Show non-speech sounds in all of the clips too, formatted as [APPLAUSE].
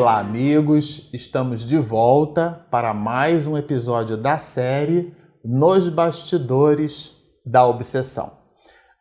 Olá, amigos! Estamos de volta para mais um episódio da série Nos Bastidores da Obsessão.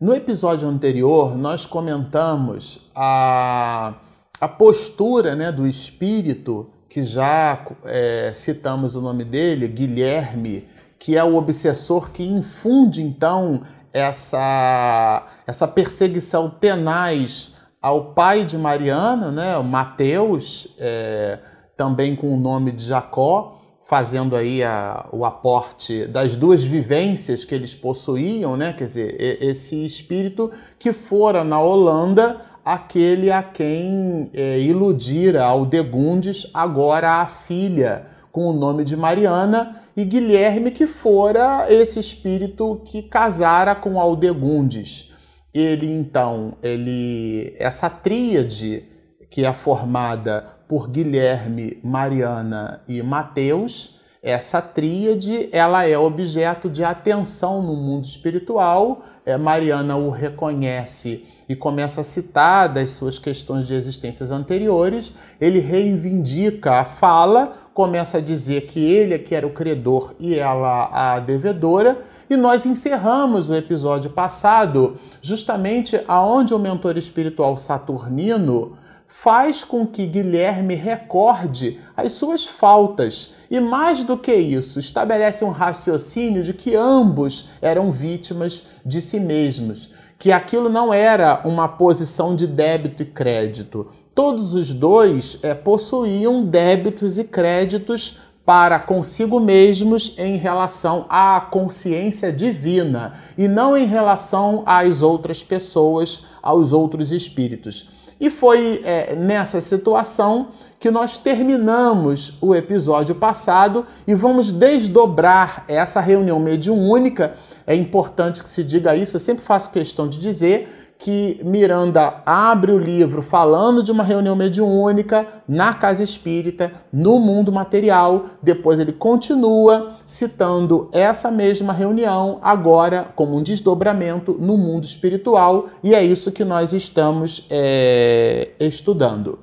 No episódio anterior, nós comentamos a, a postura né, do espírito, que já é, citamos o nome dele, Guilherme, que é o obsessor que infunde então essa, essa perseguição tenaz ao pai de Mariana, né, Mateus, é, também com o nome de Jacó, fazendo aí a, o aporte das duas vivências que eles possuíam, né, quer dizer, esse espírito que fora na Holanda aquele a quem é, iludira Aldegundes, agora a filha com o nome de Mariana, e Guilherme, que fora esse espírito que casara com Aldegundes ele então, ele essa tríade que é formada por Guilherme, Mariana e Mateus, essa tríade ela é objeto de atenção no mundo espiritual. É, Mariana o reconhece e começa a citar das suas questões de existências anteriores. Ele reivindica a fala, começa a dizer que ele é que era o credor e ela a devedora e nós encerramos o episódio passado justamente aonde o mentor espiritual saturnino faz com que Guilherme recorde as suas faltas e, mais do que isso, estabelece um raciocínio de que ambos eram vítimas de si mesmos, que aquilo não era uma posição de débito e crédito. Todos os dois é, possuíam débitos e créditos para consigo mesmos em relação à consciência divina e não em relação às outras pessoas, aos outros espíritos. E foi é, nessa situação que nós terminamos o episódio passado e vamos desdobrar essa reunião mediúnica. É importante que se diga isso, eu sempre faço questão de dizer que Miranda abre o livro falando de uma reunião mediúnica na casa espírita, no mundo material. Depois ele continua citando essa mesma reunião, agora como um desdobramento no mundo espiritual, e é isso que nós estamos é, estudando.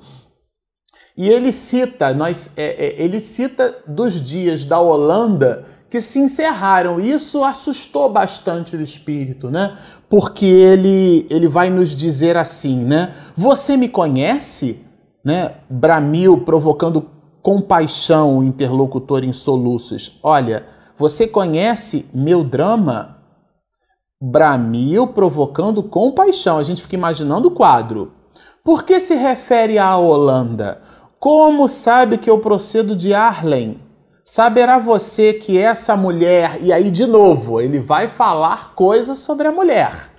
E ele cita, nós, é, é, ele cita dos dias da Holanda que se encerraram. Isso assustou bastante o espírito, né? Porque ele, ele vai nos dizer assim, né? Você me conhece? Né? Bramil provocando compaixão o interlocutor em soluços. Olha, você conhece meu drama? Bramil provocando compaixão. A gente fica imaginando o quadro. Por que se refere à Holanda? Como sabe que eu procedo de Arlen? Saberá você que essa mulher, e aí de novo, ele vai falar coisas sobre a mulher.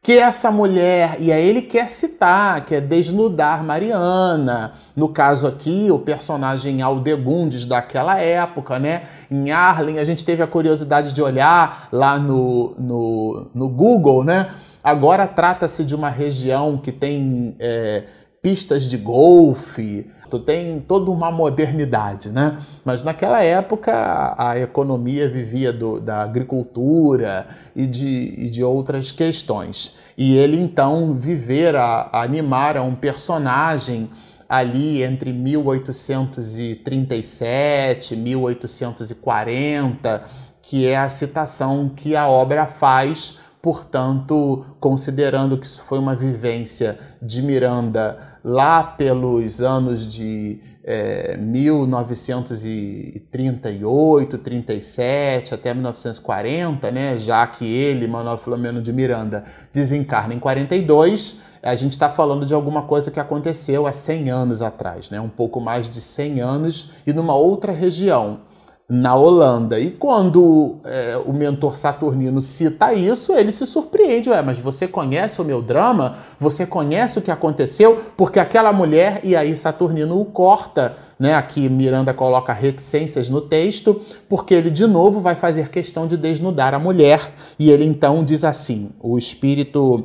Que essa mulher, e aí ele quer citar, quer desnudar Mariana. No caso aqui, o personagem Aldegundes daquela época, né? Em Arlen, a gente teve a curiosidade de olhar lá no, no, no Google, né? Agora trata-se de uma região que tem é, pistas de golfe, tem toda uma modernidade, né? Mas naquela época a, economia vivia do, da agricultura e de, e de outras questões. E ele então viver a, a animar a um personagem ali entre 1837 e 1840, que é a citação que a obra faz Portanto, considerando que isso foi uma vivência de Miranda lá pelos anos de é, 1938, 37 até 1940, né, já que ele, Manuel Filomeno de Miranda, desencarna em 42, a gente está falando de alguma coisa que aconteceu há 100 anos atrás, né, um pouco mais de 100 anos e numa outra região na Holanda. E quando é, o mentor Saturnino cita isso, ele se surpreende. Ué, mas você conhece o meu drama? Você conhece o que aconteceu? Porque aquela mulher, e aí Saturnino o corta, né? Aqui Miranda coloca reticências no texto, porque ele de novo vai fazer questão de desnudar a mulher. E ele então diz assim: o espírito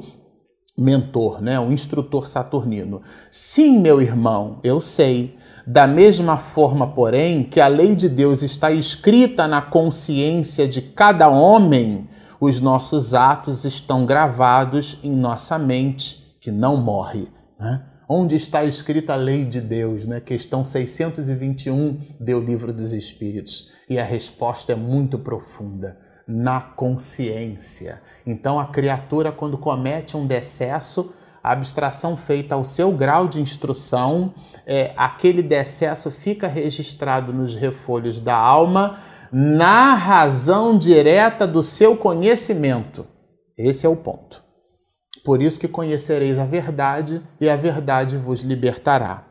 mentor, né, o instrutor saturnino. Sim, meu irmão, eu sei. Da mesma forma, porém, que a lei de Deus está escrita na consciência de cada homem, os nossos atos estão gravados em nossa mente, que não morre. Né? Onde está escrita a lei de Deus? Né? Questão 621 do Livro dos Espíritos. E a resposta é muito profunda na consciência. Então, a criatura, quando comete um decesso, a abstração feita ao seu grau de instrução, é, aquele decesso fica registrado nos refolhos da alma na razão direta do seu conhecimento. Esse é o ponto. Por isso que conhecereis a verdade e a verdade vos libertará.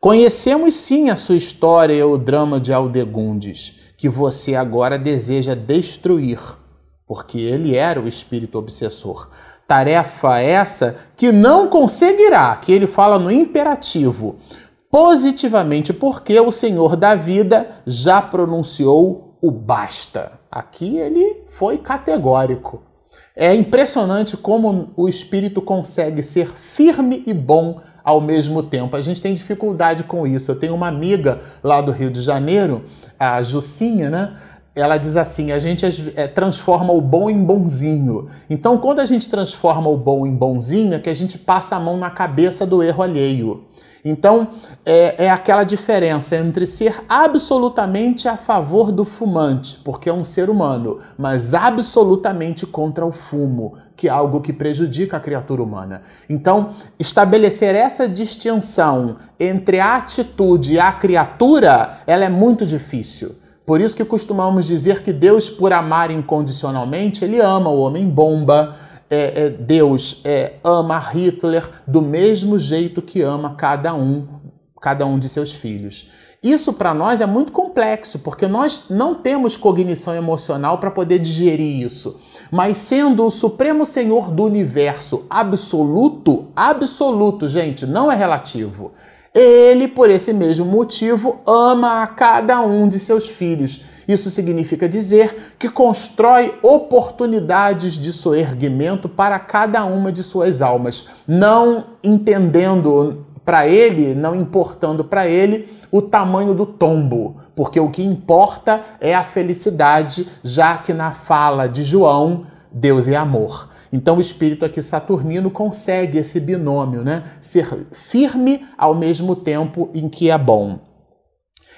Conhecemos sim a sua história e o drama de Aldegundes, que você agora deseja destruir, porque ele era o espírito obsessor. Tarefa essa que não conseguirá, que ele fala no imperativo, positivamente, porque o Senhor da vida já pronunciou o basta. Aqui ele foi categórico. É impressionante como o espírito consegue ser firme e bom ao mesmo tempo. A gente tem dificuldade com isso. Eu tenho uma amiga lá do Rio de Janeiro, a Jucinha, né? Ela diz assim: a gente é, transforma o bom em bonzinho. Então, quando a gente transforma o bom em bonzinho, é que a gente passa a mão na cabeça do erro alheio. Então, é, é, aquela diferença entre ser absolutamente a favor do fumante, porque é um ser humano, mas absolutamente contra o fumo, que é algo que prejudica a criatura humana. Então, estabelecer essa distinção entre a atitude e a criatura, ela é muito difícil. Por isso que costumamos dizer que Deus, por amar incondicionalmente, ele ama o homem bomba, é, é, Deus é, ama Hitler do mesmo jeito que ama cada um, cada um de seus filhos. Isso para nós é muito complexo, porque nós não temos cognição emocional para poder digerir isso. Mas sendo o Supremo Senhor do universo absoluto, absoluto, gente, não é relativo. Ele, por esse mesmo motivo, ama a cada um de seus filhos isso significa dizer que constrói oportunidades de soerguimento para cada uma de suas almas, não entendendo para ele, não importando para ele o tamanho do tombo, porque o que importa é a felicidade, já que na fala de João, Deus é amor. Então o espírito aqui saturnino consegue esse binômio, né? Ser firme ao mesmo tempo em que é bom.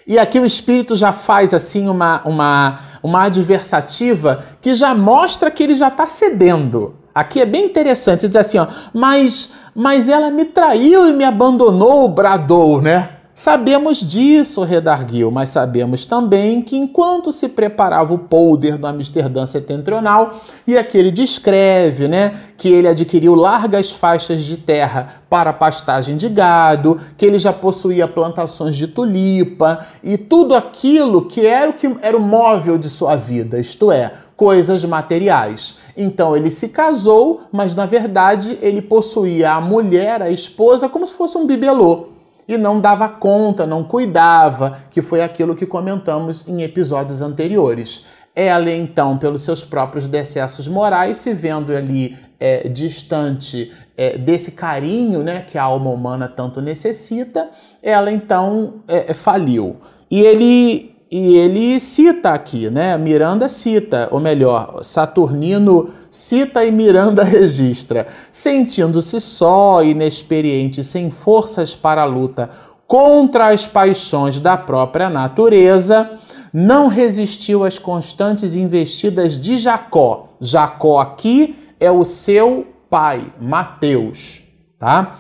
E aqui o Espírito já faz assim uma, uma, uma adversativa que já mostra que ele já está cedendo. Aqui é bem interessante, diz assim, ó, mas, mas ela me traiu e me abandonou, bradou, né? Sabemos disso, redarguiu, mas sabemos também que enquanto se preparava o polder do Amsterdã setentrional, e aqui ele descreve né, que ele adquiriu largas faixas de terra para pastagem de gado, que ele já possuía plantações de tulipa e tudo aquilo que era o que era o móvel de sua vida, isto é, coisas materiais. Então ele se casou, mas na verdade ele possuía a mulher, a esposa, como se fosse um bibelô e não dava conta, não cuidava, que foi aquilo que comentamos em episódios anteriores. Ela, então, pelos seus próprios decessos morais, se vendo ali é, distante é, desse carinho né, que a alma humana tanto necessita, ela então é, faliu. E ele e ele cita aqui, né? Miranda cita, ou melhor, Saturnino cita e Miranda [LAUGHS] registra, sentindo-se só, inexperiente, sem forças para a luta contra as paixões da própria natureza, não resistiu às constantes investidas de Jacó. Jacó aqui é o seu pai, Mateus, tá?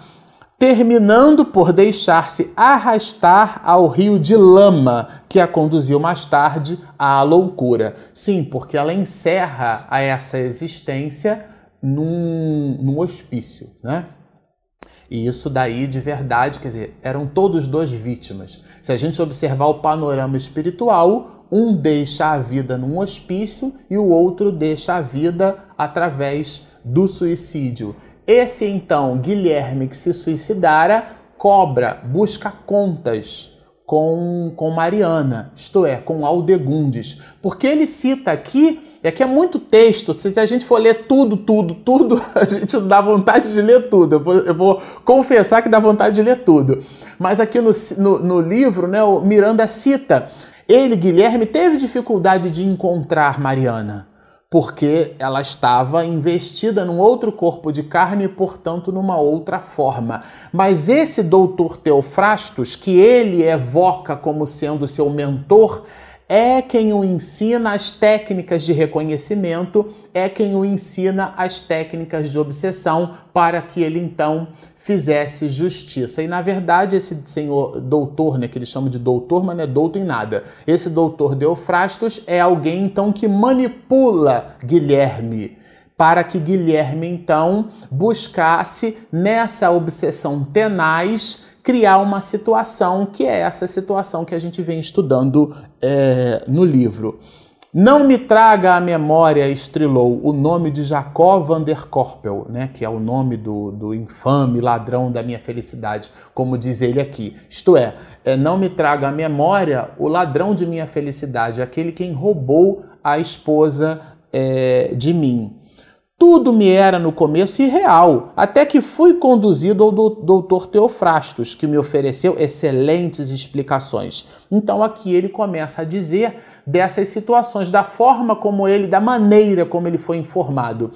Terminando por deixar-se arrastar ao rio de lama, que a conduziu mais tarde à loucura. Sim, porque ela encerra essa existência num, num hospício, né? E isso daí de verdade, quer dizer, eram todos dois vítimas. Se a gente observar o panorama espiritual, um deixa a vida num hospício e o outro deixa a vida através do suicídio. Esse então, Guilherme, que se suicidara, cobra, busca contas com, com Mariana, isto é, com Aldegundes. Porque ele cita aqui, e aqui é muito texto, se a gente for ler tudo, tudo, tudo, [LAUGHS] a gente dá vontade de ler tudo. Eu vou, eu vou confessar que dá vontade de ler tudo. Mas aqui no, no, no livro, né, o Miranda cita, ele, Guilherme, teve dificuldade de encontrar Mariana porque ela estava investida num outro corpo de carne e, portanto, numa outra forma. Mas esse doutor Teofrastos, que ele evoca como sendo seu mentor, é quem o ensina as técnicas de reconhecimento, é quem o ensina as técnicas de obsessão para que ele então fizesse justiça. E na verdade, esse senhor doutor, né, que eles chamam de doutor, mas não é doutor em nada. Esse doutor Deofrastos é alguém então que manipula Guilherme para que Guilherme então buscasse nessa obsessão tenaz criar uma situação que é essa situação que a gente vem estudando é, no livro. Não me traga à memória, estrelou, o nome de Jacó van der Korpel, né, que é o nome do, do infame ladrão da minha felicidade, como diz ele aqui. Isto é, é, não me traga à memória o ladrão de minha felicidade, aquele quem roubou a esposa é, de mim. Tudo me era no começo irreal, até que fui conduzido ao doutor Teofrastos, que me ofereceu excelentes explicações. Então aqui ele começa a dizer dessas situações, da forma como ele, da maneira como ele foi informado.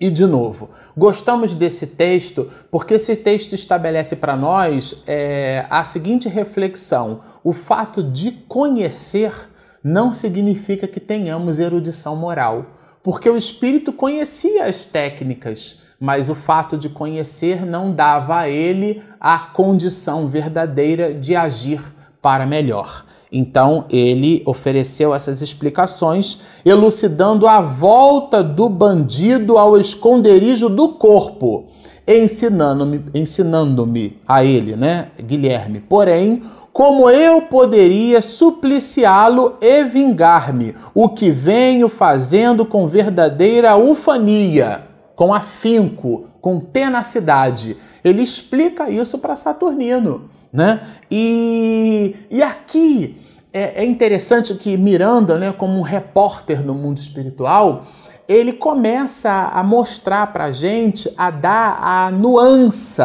E de novo, gostamos desse texto porque esse texto estabelece para nós é, a seguinte reflexão: o fato de conhecer não significa que tenhamos erudição moral porque o espírito conhecia as técnicas, mas o fato de conhecer não dava a ele a condição verdadeira de agir para melhor. Então ele ofereceu essas explicações, elucidando a volta do bandido ao esconderijo do corpo, ensinando-me ensinando a ele, né, Guilherme. Porém, como eu poderia supliciá-lo e vingar-me, o que venho fazendo com verdadeira ufania, com afinco, com tenacidade. Ele explica isso para Saturnino. Né? E, e aqui é, é interessante que Miranda, né, como um repórter no mundo espiritual, ele começa a mostrar para a gente, a dar a nuance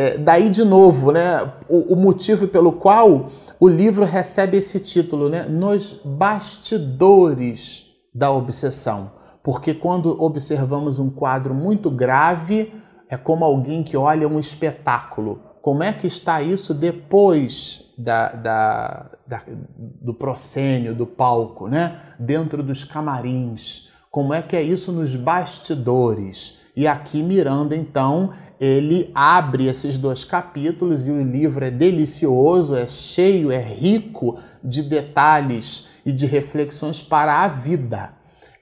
é, daí, de novo, né, o, o, motivo pelo qual o livro recebe esse título, né, Nos Bastidores da Obsessão. Porque quando observamos um quadro muito grave, é como alguém que olha um espetáculo. Como é que está isso depois da, da, da, do proscênio, do palco, né? dentro dos camarins? Como é que é isso nos bastidores? E aqui Miranda, então, ele abre esses dois capítulos e o livro é delicioso, é cheio, é rico de detalhes e de reflexões para a vida.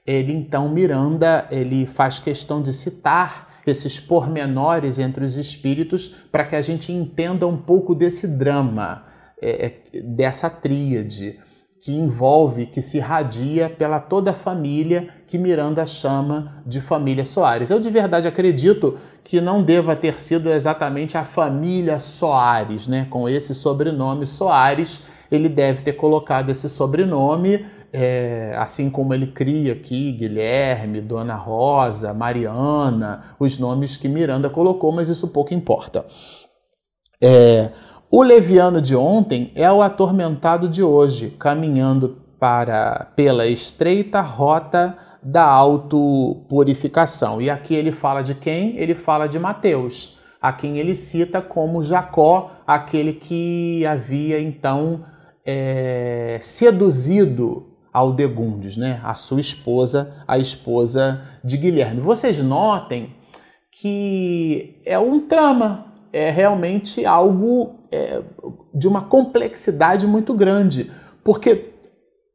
Ele então Miranda, ele faz questão de citar esses pormenores entre os espíritos para que a gente entenda um pouco desse drama, é, é dessa tríade que envolve, que se irradia pela toda a família que Miranda chama de família Soares. Eu de verdade acredito que não deva ter sido exatamente a família Soares, né? Com esse sobrenome Soares, ele deve ter colocado esse sobrenome, é, assim como ele cria aqui Guilherme, Dona Rosa, Mariana, os nomes que Miranda colocou, mas isso pouco importa. É, o leviano de ontem é o atormentado de hoje, caminhando para pela estreita rota da autopurificação. E aqui ele fala de quem? Ele fala de Mateus, a quem ele cita como Jacó, aquele que havia então é, seduzido Aldegundes, né? a sua esposa, a esposa de Guilherme. Vocês notem que é um trama, é realmente algo é, de uma complexidade muito grande, porque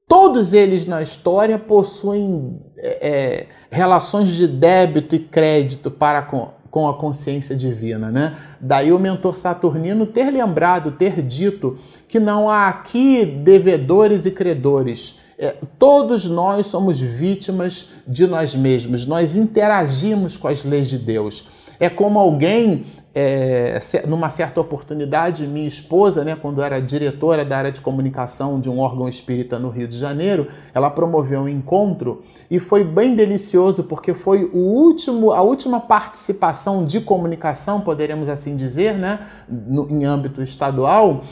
todos eles na história possuem é, é, relações de débito e crédito para com, com a consciência divina, né? Daí o mentor saturnino ter lembrado, ter dito que não há aqui devedores e credores. É, todos nós somos vítimas de nós mesmos, nós interagimos com as leis de Deus. É como alguém é, numa certa oportunidade, minha esposa, né, quando era diretora da área de comunicação de um órgão espírita no Rio de Janeiro, ela promoveu um encontro e foi bem delicioso porque foi o último, a última participação de comunicação, poderíamos assim dizer, né, no, em âmbito estadual,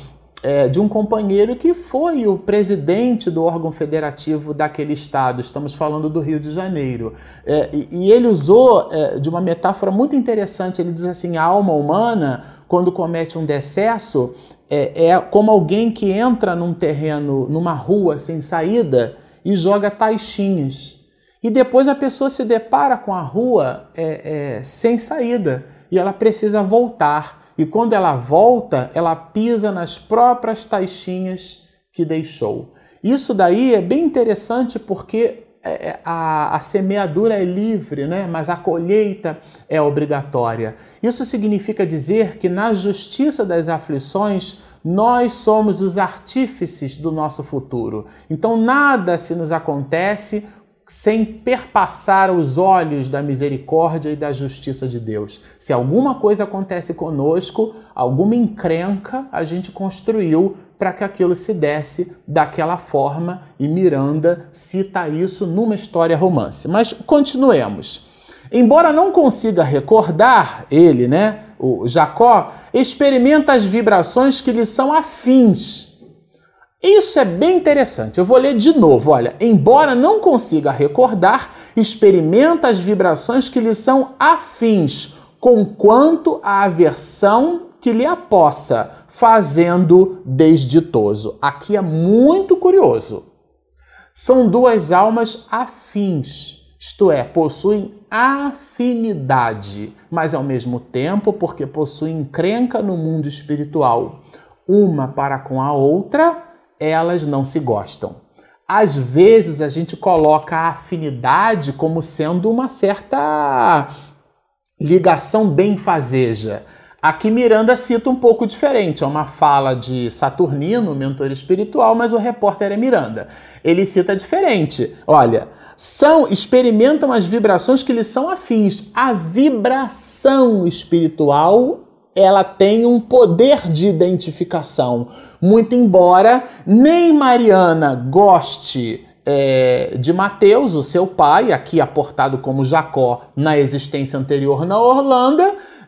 é, de um companheiro que foi o presidente do órgão federativo daquele estado. Estamos falando do Rio de Janeiro. É, e, e, ele usou é, de uma metáfora muito interessante. Ele diz assim: a alma humana, quando comete um decesso, é, é como alguém que entra num terreno, numa rua sem saída e joga taxinhas. E depois a pessoa se depara com a rua é, é, sem saída e ela precisa voltar. E quando ela volta, ela pisa nas próprias taxinhas que deixou. Isso daí é bem interessante porque é, é, a, a, semeadura é livre, né? mas a colheita é obrigatória. Isso significa dizer que na justiça das aflições nós somos os artífices do nosso futuro. Então nada se nos acontece sem perpassar os olhos da misericórdia e da justiça de Deus. Se alguma coisa acontece conosco, alguma encrenca a gente construiu para que aquilo se desse daquela forma, e Miranda cita isso numa história romance. Mas continuemos. Embora não consiga recordar ele, né, o Jacó, experimenta as vibrações que lhe são afins isso é bem interessante. Eu vou ler de novo. Olha, embora não consiga recordar, experimenta as vibrações que lhe são afins, conquanto a aversão que lhe apossa, fazendo desditoso. Aqui é muito curioso. São duas almas afins, isto é, possuem afinidade, mas ao mesmo tempo, porque possuem encrenca no mundo espiritual, uma para com a outra elas não se gostam. Às vezes a gente coloca a afinidade como sendo uma certa ligação benfazeja. Aqui Miranda cita um pouco diferente, é uma fala de Saturnino, mentor espiritual, mas o repórter é Miranda. Ele cita diferente. Olha, são experimentam as vibrações que lhes são afins. A vibração espiritual ela tem um poder de identificação. Muito embora nem Mariana goste é, de Mateus, o seu pai, aqui aportado como Jacó na existência anterior na Orlando,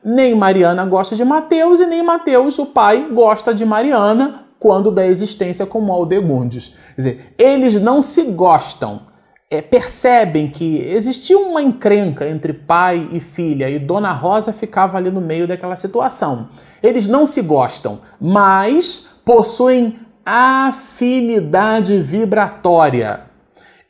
nem Mariana gosta de Mateus e nem Mateus, o pai, gosta de Mariana quando da existência como Aldegundes. Quer dizer, eles não se gostam é, percebem que existia uma encrenca entre pai e filha e Dona Rosa ficava ali no meio daquela situação. Eles não se gostam, mas possuem afinidade vibratória.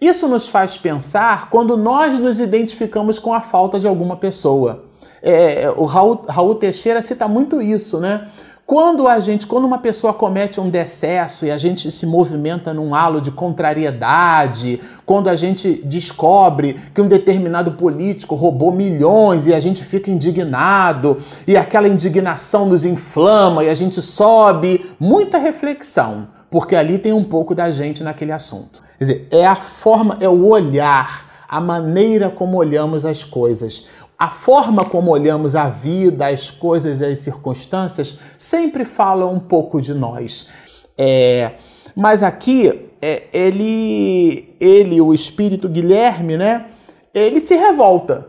Isso nos faz pensar quando nós nos identificamos com a falta de alguma pessoa. É, o Raul, Raul Teixeira cita muito isso, né? Quando a gente, quando uma pessoa comete um decesso e a gente se movimenta num halo de contrariedade, quando a gente descobre que um determinado político roubou milhões e a gente fica indignado e aquela indignação nos inflama e a gente sobe, muita reflexão, porque ali tem um pouco da gente naquele assunto. Quer dizer, é a forma, é o olhar, a maneira como olhamos as coisas a forma como olhamos a vida, as coisas e as circunstâncias sempre fala um pouco de nós. É, mas aqui é, ele, ele, o espírito Guilherme, né? Ele se revolta.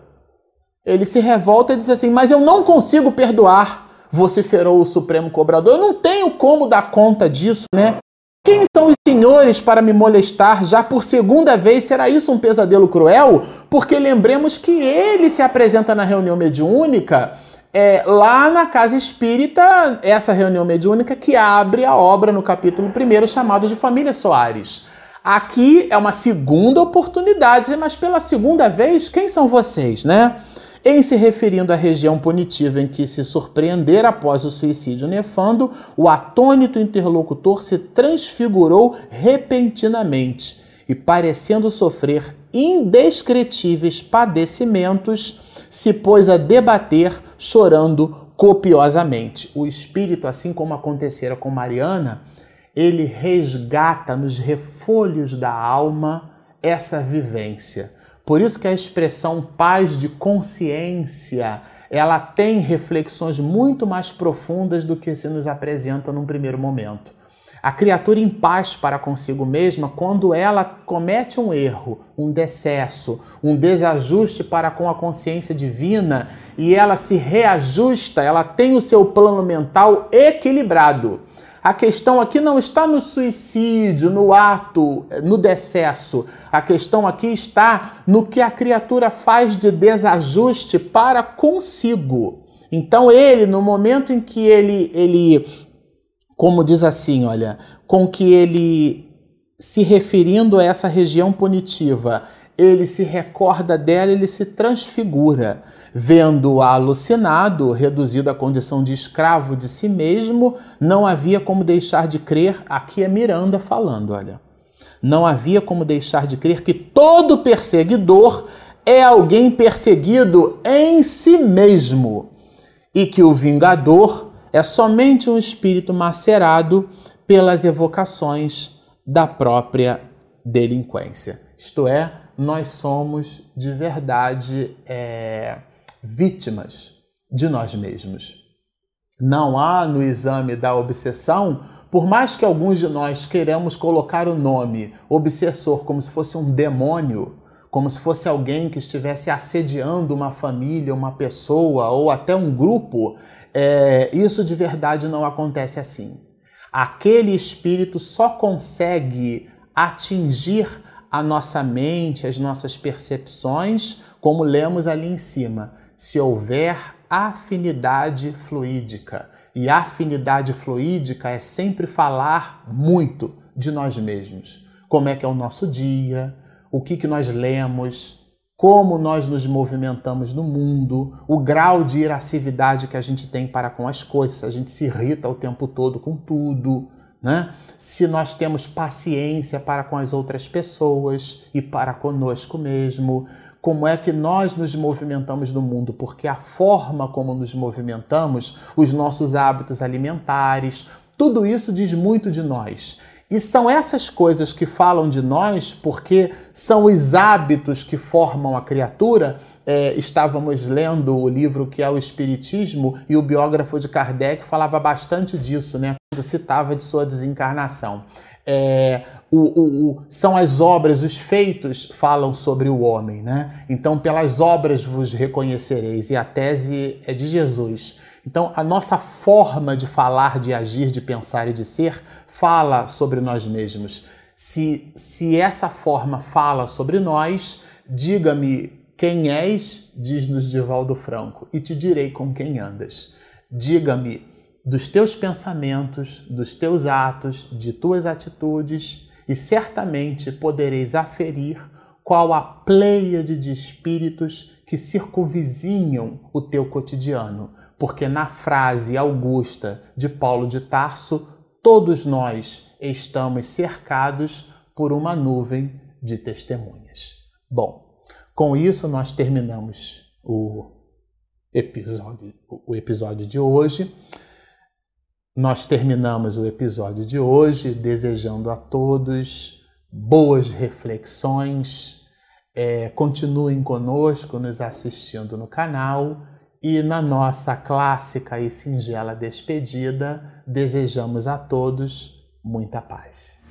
Ele se revolta e diz assim: Mas eu não consigo perdoar, vociferou o Supremo Cobrador. Eu não tenho como dar conta disso, né? Quem são os senhores para me molestar já por segunda vez? Será isso um pesadelo cruel? Porque lembremos que ele se apresenta na reunião mediúnica é, lá na casa espírita, essa reunião mediúnica que abre a obra no capítulo 1 chamado de Família Soares. Aqui é uma segunda oportunidade, mas pela segunda vez, quem são vocês, né? Em se referindo à região punitiva em que se surpreender após o suicídio nefando, o atônito interlocutor se transfigurou repentinamente e, parecendo sofrer indescritíveis padecimentos, se pôs a debater, chorando copiosamente. O espírito, assim como acontecera com Mariana, ele resgata nos refolhos da alma essa vivência por isso que a expressão paz de consciência, ela tem reflexões muito mais profundas do que se nos apresenta num primeiro momento. A criatura em paz para consigo mesma, quando ela comete um erro, um decesso, um desajuste para com a consciência divina e ela se reajusta, ela tem o seu plano mental equilibrado. A questão aqui não está no suicídio, no ato, no decesso. A questão aqui está no que a criatura faz de desajuste para consigo. Então ele, no momento em que ele, ele, como diz assim, olha, com que ele se referindo a essa região punitiva, ele se recorda dela, ele se transfigura, vendo-o alucinado, reduzido à condição de escravo de si mesmo, não havia como deixar de crer, aqui é Miranda falando, olha. Não havia como deixar de crer que todo perseguidor é alguém perseguido em si mesmo e que o vingador é somente um espírito macerado pelas evocações da própria delinquência. Isto é, nós somos de verdade é, vítimas de nós mesmos. Não há no exame da obsessão, por mais que alguns de nós queremos colocar o nome obsessor como se fosse um demônio, como se fosse alguém que estivesse assediando uma família, uma pessoa ou até um grupo, é, isso de verdade não acontece assim. Aquele espírito só consegue atingir a nossa mente, as nossas percepções, como lemos ali em cima, se houver afinidade fluídica. E afinidade fluídica é sempre falar muito de nós mesmos. Como é que é o nosso dia, o que, que nós lemos, como nós nos movimentamos no mundo, o grau de irascividade que a gente tem para com as coisas, se a gente se irrita o tempo todo com tudo, né? se nós temos paciência para com as outras pessoas e para conosco mesmo, como é que nós nos movimentamos no mundo, porque a forma como nos movimentamos, os nossos hábitos alimentares, tudo isso diz muito de nós. E são essas coisas que falam de nós, porque são os hábitos que formam a criatura. É, estávamos lendo o livro que é o Espiritismo e o biógrafo de Kardec falava bastante disso, né? Citava de sua desencarnação. É, o, o, o, são as obras, os feitos falam sobre o homem, né? Então, pelas obras vos reconhecereis, e a tese é de Jesus. Então, a nossa forma de falar, de agir, de pensar e de ser fala sobre nós mesmos. Se, se essa forma fala sobre nós, diga-me quem és, diz-nos Divaldo Franco, e te direi com quem andas. Diga-me dos teus pensamentos, dos teus atos, de tuas atitudes, e certamente podereis aferir qual a pleiade de espíritos que circunvizinham o teu cotidiano porque na frase augusta de Paulo de Tarso, todos nós estamos cercados por uma nuvem de testemunhas. Bom, com isso nós terminamos o episódio, o episódio de hoje. Nós terminamos o episódio de hoje desejando a todos boas reflexões. É, continuem conosco, nos assistindo no canal e na nossa clássica e singela despedida, desejamos a todos muita paz.